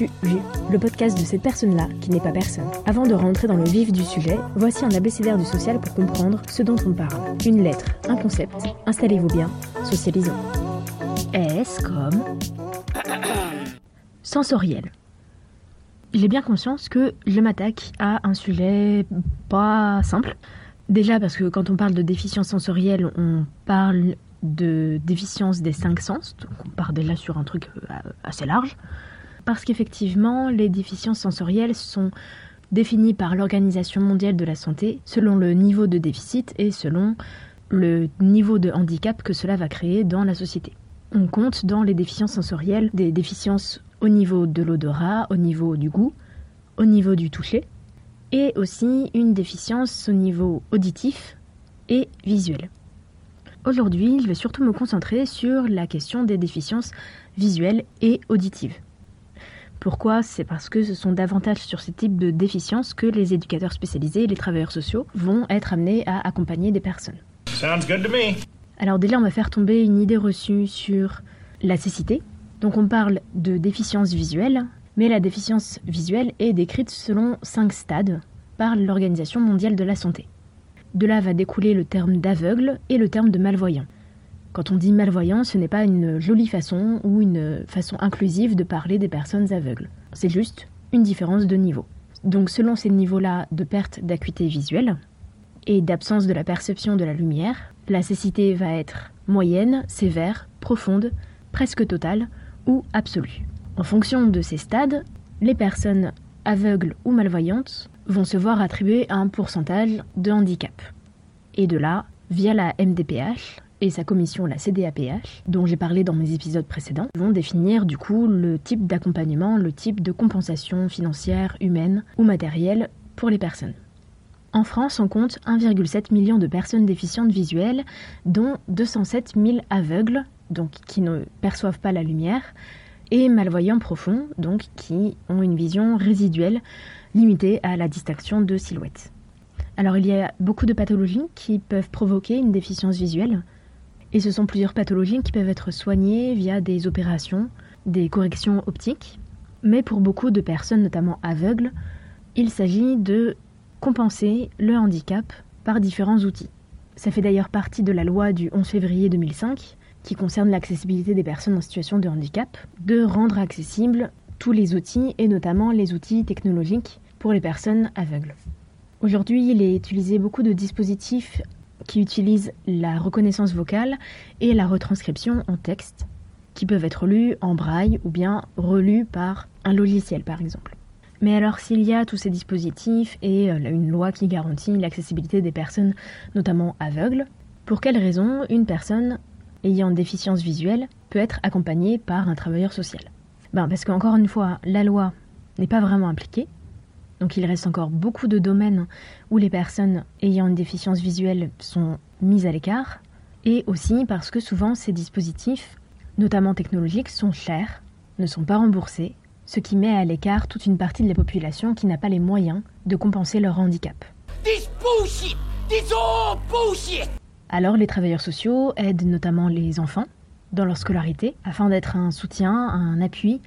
Le podcast de cette personne-là qui n'est pas personne? Avant de rentrer dans le vif du sujet, voici un abécédaire du social pour comprendre ce dont on parle. Une lettre, un concept. Installez-vous bien, socialisons. S comme sensoriel. J'ai bien conscience que je m'attaque à un sujet pas simple. Déjà parce que quand on parle de déficience sensorielle, on parle de déficience des cinq sens, donc on part déjà sur un truc euh, assez large. Parce qu'effectivement, les déficiences sensorielles sont définies par l'Organisation mondiale de la santé selon le niveau de déficit et selon le niveau de handicap que cela va créer dans la société. On compte dans les déficiences sensorielles des déficiences au niveau de l'odorat, au niveau du goût, au niveau du toucher, et aussi une déficience au niveau auditif et visuel. Aujourd'hui, je vais surtout me concentrer sur la question des déficiences visuelles et auditives. Pourquoi? C'est parce que ce sont davantage sur ces types de déficiences que les éducateurs spécialisés et les travailleurs sociaux vont être amenés à accompagner des personnes. sounds good to me. Alors déjà, on va faire tomber une idée reçue sur la cécité. Donc on parle de déficience visuelle, mais la déficience visuelle est décrite selon cinq stades par l'Organisation mondiale de la santé. De là va découler le terme d'aveugle et le terme de malvoyant. Quand on dit malvoyant, ce n'est pas une jolie façon ou une façon inclusive de parler des personnes aveugles. C'est juste une différence de niveau. Donc selon ces niveaux-là de perte d'acuité visuelle et d'absence de la perception de la lumière, la cécité va être moyenne, sévère, profonde, presque totale ou absolue. En fonction de ces stades, les personnes aveugles ou malvoyantes vont se voir attribuer un pourcentage de handicap. Et de là, via la MDPH et sa commission, la CDAPH, dont j'ai parlé dans mes épisodes précédents, vont définir du coup le type d'accompagnement, le type de compensation financière, humaine ou matérielle pour les personnes. En France, on compte 1,7 million de personnes déficientes visuelles, dont 207 000 aveugles, donc qui ne perçoivent pas la lumière, et malvoyants profonds, donc qui ont une vision résiduelle limitée à la distinction de silhouettes. Alors il y a beaucoup de pathologies qui peuvent provoquer une déficience visuelle, et ce sont plusieurs pathologies qui peuvent être soignées via des opérations, des corrections optiques, mais pour beaucoup de personnes, notamment aveugles, il s'agit de compenser le handicap par différents outils. Ça fait d'ailleurs partie de la loi du 11 février 2005 qui concerne l'accessibilité des personnes en situation de handicap, de rendre accessibles tous les outils et notamment les outils technologiques pour les personnes aveugles. Aujourd'hui, il est utilisé beaucoup de dispositifs qui utilisent la reconnaissance vocale et la retranscription en texte, qui peuvent être lus en braille ou bien relus par un logiciel par exemple. Mais alors s'il y a tous ces dispositifs et euh, une loi qui garantit l'accessibilité des personnes, notamment aveugles, pour quelles raisons une personne ayant déficience visuelle peut être accompagnée par un travailleur social? Ben Parce qu'encore une fois, la loi n'est pas vraiment appliquée, donc il reste encore beaucoup de domaines où les personnes ayant une déficience visuelle sont mises à l'écart, et aussi parce que souvent ces dispositifs, notamment technologiques, sont chers, ne sont pas remboursés, ce qui met à l'écart toute une partie de la population qui n'a pas les moyens de compenser leur handicap. This bullshit! This all bullshit! Alors les travailleurs sociaux aident notamment les enfants dans leur scolarité afin d'être un soutien, un appui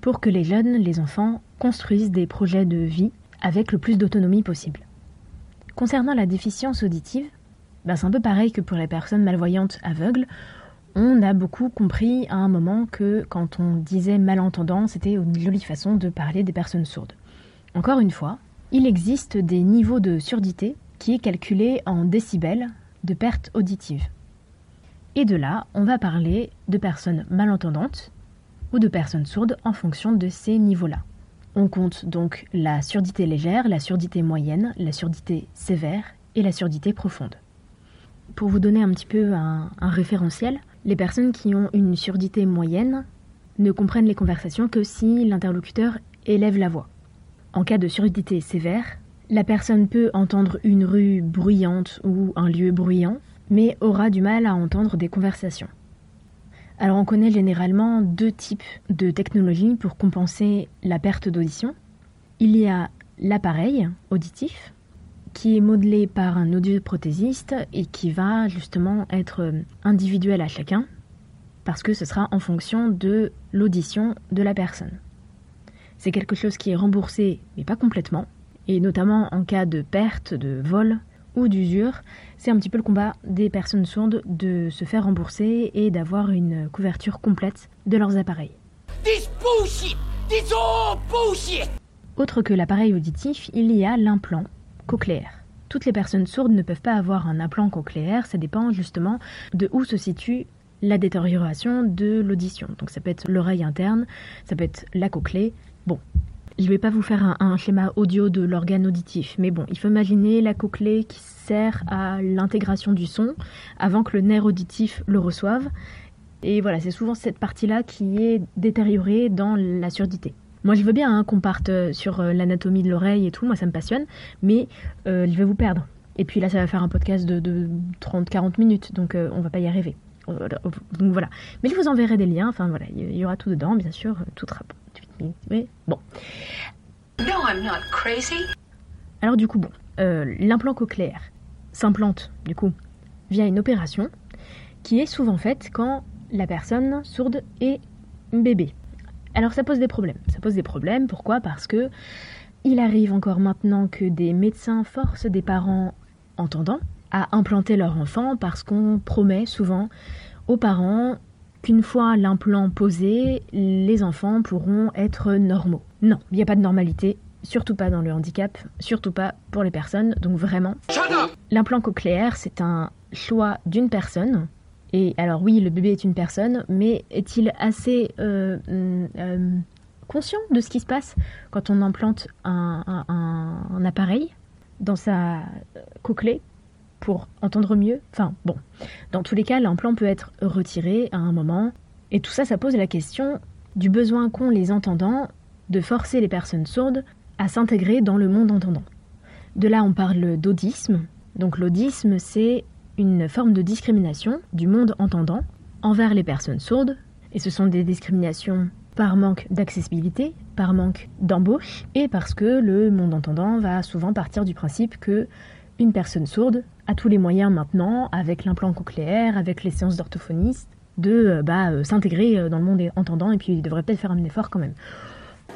pour que les jeunes, les enfants, construisent des projets de vie avec le plus d'autonomie possible. Concernant la déficience auditive, ben c'est un peu pareil que pour les personnes malvoyantes aveugles. On a beaucoup compris à un moment que quand on disait malentendant, c'était une jolie façon de parler des personnes sourdes. Encore une fois, il existe des niveaux de surdité qui est calculé en décibels de perte auditive. Et de là, on va parler de personnes malentendantes ou de personnes sourdes en fonction de ces niveaux-là. On compte donc la surdité légère, la surdité moyenne, la surdité sévère et la surdité profonde. Pour vous donner un petit peu un, référentiel, les personnes qui ont une surdité moyenne ne comprennent les conversations que si l'interlocuteur élève la voix. En cas de surdité sévère, la personne peut entendre une rue bruyante ou un lieu bruyant, mais aura du mal à entendre des conversations. Alors on connaît généralement deux types de technologies pour compenser la perte d'audition. Il y a l'appareil auditif, qui est modelé par un audioprothésiste et qui va justement être individuel à chacun, parce que ce sera en fonction de l'audition de la personne. C'est quelque chose qui est remboursé, mais pas complètement, et notamment en cas de perte, de vol ou d'usure, c'est un petit peu le combat des personnes sourdes de se faire rembourser et d'avoir une couverture complète de leurs appareils. This bullshit! This all bullshit! Autre que l'appareil auditif, il y a l'implant cochléaire. Toutes les personnes sourdes ne peuvent pas avoir un implant cochléaire, ça dépend justement de où se situe la détérioration de l'audition. Donc ça peut être l'oreille interne, ça peut être la cochlée. Bon, je vais pas vous faire un, schéma audio de l'organe auditif, mais bon, il faut imaginer la cochlée qui sert à l'intégration du son avant que le nerf auditif le reçoive. Et voilà, c'est souvent cette partie-là qui est détériorée dans la surdité. Moi, je veux bien hein, qu'on parte euh, sur euh, l'anatomie de l'oreille et tout, moi ça me passionne, mais euh, je vais vous perdre. Et puis là, ça va faire un podcast de, de 30-40 minutes, donc euh, on va pas y arriver. Donc voilà. Mais je vous enverrai des liens, enfin voilà, il y aura tout dedans, bien sûr, tout rapport. Mais bon. No, I'm not crazy. Alors du coup, bon, euh, l'implant cochléaire s'implante, du coup, via une opération qui est souvent faite quand la personne sourde est bébé. Alors ça pose des problèmes. Ça pose des problèmes, pourquoi? Parce que il arrive encore maintenant que des médecins forcent des parents entendants à implanter leur enfant parce qu'on promet souvent aux parents qu'une fois l'implant posé, les enfants pourront être normaux. Non, il n'y a pas de normalité, surtout pas dans le handicap, surtout pas pour les personnes, donc vraiment. L'implant cochléaire, c'est un choix d'une personne. Et alors oui, le bébé est une personne, mais est-il assez euh, euh, conscient de ce qui se passe quand on implante un, un- un- un appareil dans sa cochlée? Pour entendre mieux Enfin bon, dans tous les cas, l'implant peut être retiré à un moment. Et tout ça, ça pose la question du besoin qu'ont les entendants de forcer les personnes sourdes à s'intégrer dans le monde entendant. De là, on parle d'audisme. Donc l'audisme, c'est une forme de discrimination du monde entendant envers les personnes sourdes. Et ce sont des discriminations par manque d'accessibilité, par manque d'embauche, et parce que le monde entendant va souvent partir du principe que une personne sourde a tous les moyens maintenant, avec l'implant cochléaire, avec les séances d'orthophonistes, de euh, bah, euh, s'intégrer euh, dans le monde entendant, et puis il devrait peut-être faire un effort quand même.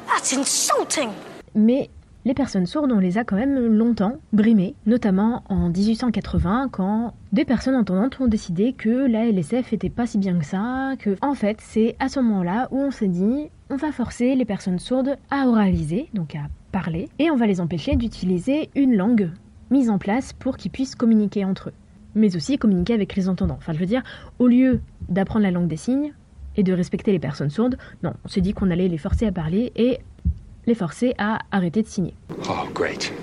That's insulting. Mais les personnes sourdes, on les a quand même longtemps brimées, notamment en 1880, quand des personnes entendantes ont décidé que la LSF était pas si bien que ça, que en fait c'est à ce moment-là où on s'est dit on va forcer les personnes sourdes à oraliser, donc à parler, et on va les empêcher d'utiliser une langue mise en place pour qu'ils puissent communiquer entre eux, mais aussi communiquer avec les entendants. Enfin je veux dire, au lieu d'apprendre la langue des signes et de respecter les personnes sourdes, non, on s'est dit qu'on allait les forcer à parler et les forcer à arrêter de signer. Oh, great.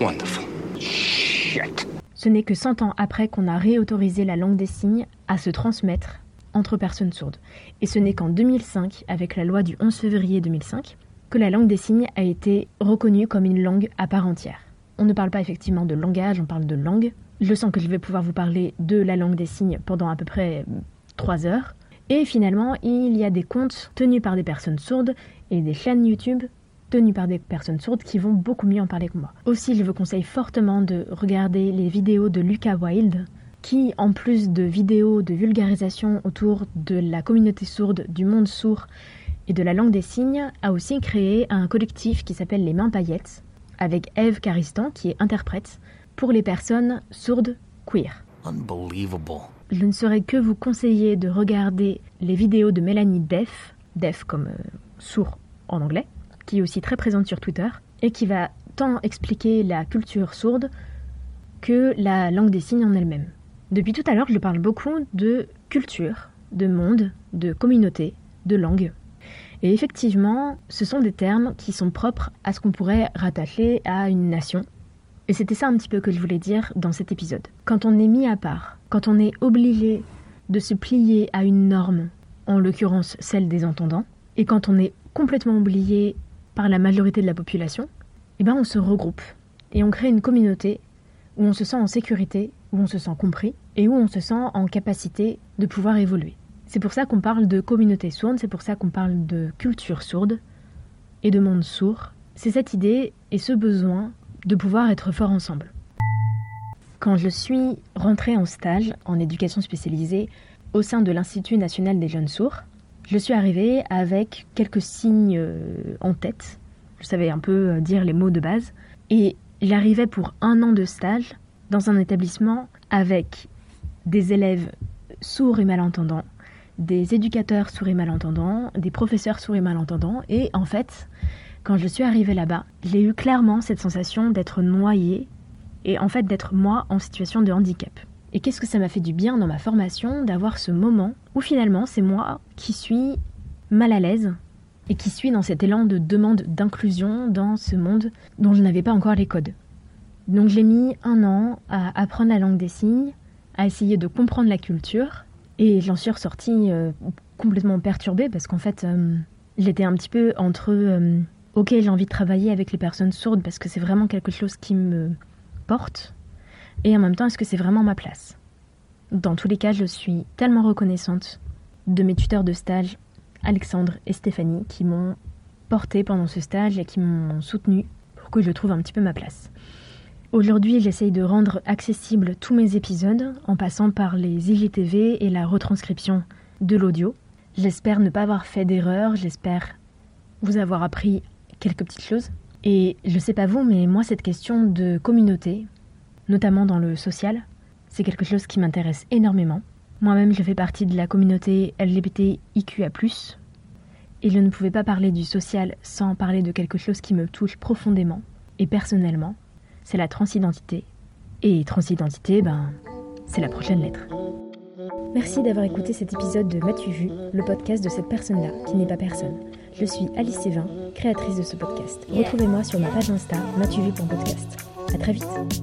Wonderful. Shit. Ce n'est que 100 ans après qu'on a réautorisé la langue des signes à se transmettre entre personnes sourdes. Et ce n'est qu'en 2005, avec la loi du 11 février 2005, que la langue des signes a été reconnue comme une langue à part entière. On ne parle pas effectivement de langage, on parle de langue. Je sens que je vais pouvoir vous parler de la langue des signes pendant à peu près 3 heures. Et finalement, il y a des comptes tenus par des personnes sourdes et des chaînes YouTube tenues par des personnes sourdes qui vont beaucoup mieux en parler que moi. Aussi, je vous conseille fortement de regarder les vidéos de Lucas Wilde, qui, en plus de vidéos de vulgarisation autour de la communauté sourde, du monde sourd et de la langue des signes, a aussi créé un collectif qui s'appelle Les Mains Paillettes, avec Eve Caristan, qui est interprète, pour les personnes sourdes queer. Unbelievable. Je ne saurais que vous conseiller de regarder les vidéos de Mélanie Def, Def comme euh, sourd en anglais, qui est aussi très présente sur Twitter, et qui va tant expliquer la culture sourde que la langue des signes en elle-même. Depuis tout à l'heure, je parle beaucoup de culture, de monde, de communauté, de langue. Et effectivement, ce sont des termes qui sont propres à ce qu'on pourrait rattacher à une nation. Et c'était ça un petit peu que je voulais dire dans cet épisode. Quand on est mis à part, quand on est obligé de se plier à une norme, en l'occurrence celle des entendants, et quand on est complètement oublié par la majorité de la population, eh ben on se regroupe et on crée une communauté où on se sent en sécurité, où on se sent compris et où on se sent en capacité de pouvoir évoluer. C'est pour ça qu'on parle de communauté sourde, c'est pour ça qu'on parle de culture sourde et de monde sourd. C'est cette idée et ce besoin de pouvoir être fort ensemble. Quand je suis rentrée en stage en éducation spécialisée au sein de l'Institut national des jeunes sourds, je suis arrivée avec quelques signes euh, en tête. Je savais un peu euh, dire les mots de base. Et j'arrivais pour un an de stage dans un établissement avec des élèves sourds et malentendants, des éducateurs sourds et malentendants, des professeurs sourds et malentendants. Et en fait, quand je suis arrivée là-bas, j'ai eu clairement cette sensation d'être noyée et en fait d'être moi en situation de handicap. Et qu'est-ce que ça m'a fait du bien dans ma formation d'avoir ce moment où finalement c'est moi qui suis mal à l'aise et qui suis dans cet élan de demande d'inclusion dans ce monde dont je n'avais pas encore les codes. Donc j'ai mis un an à apprendre la langue des signes, à essayer de comprendre la culture, et j'en suis ressortie euh, complètement perturbée parce qu'en fait euh, j'étais un petit peu entre euh, ok j'ai envie de travailler avec les personnes sourdes parce que c'est vraiment quelque chose qui me porte, et en même temps, est-ce que c'est vraiment ma place? Dans tous les cas, je suis tellement reconnaissante de mes tuteurs de stage, Alexandre et Stéphanie, qui m'ont porté pendant ce stage et qui m'ont soutenu pour que je trouve un petit peu ma place. Aujourd'hui, j'essaye de rendre accessibles tous mes épisodes en passant par les IGTV et la retranscription de l'audio. J'espère ne pas avoir fait d'erreur, j'espère vous avoir appris quelques petites choses. Et je sais pas vous, mais moi, cette question de communauté, notamment dans le social. C'est quelque chose qui m'intéresse énormément. Moi-même, je fais partie de la communauté LGBTIQA+, et je ne pouvais pas parler du social sans parler de quelque chose qui me touche profondément et personnellement. C'est la transidentité. Et transidentité, ben, c'est la prochaine lettre. Merci d'avoir écouté cet épisode de M'as-tu vu, le podcast de cette personne-là qui n'est pas personne. Je suis Alice Sévin, créatrice de ce podcast. Retrouvez-moi sur ma page Insta, m'as-tu vu podcast. À très vite.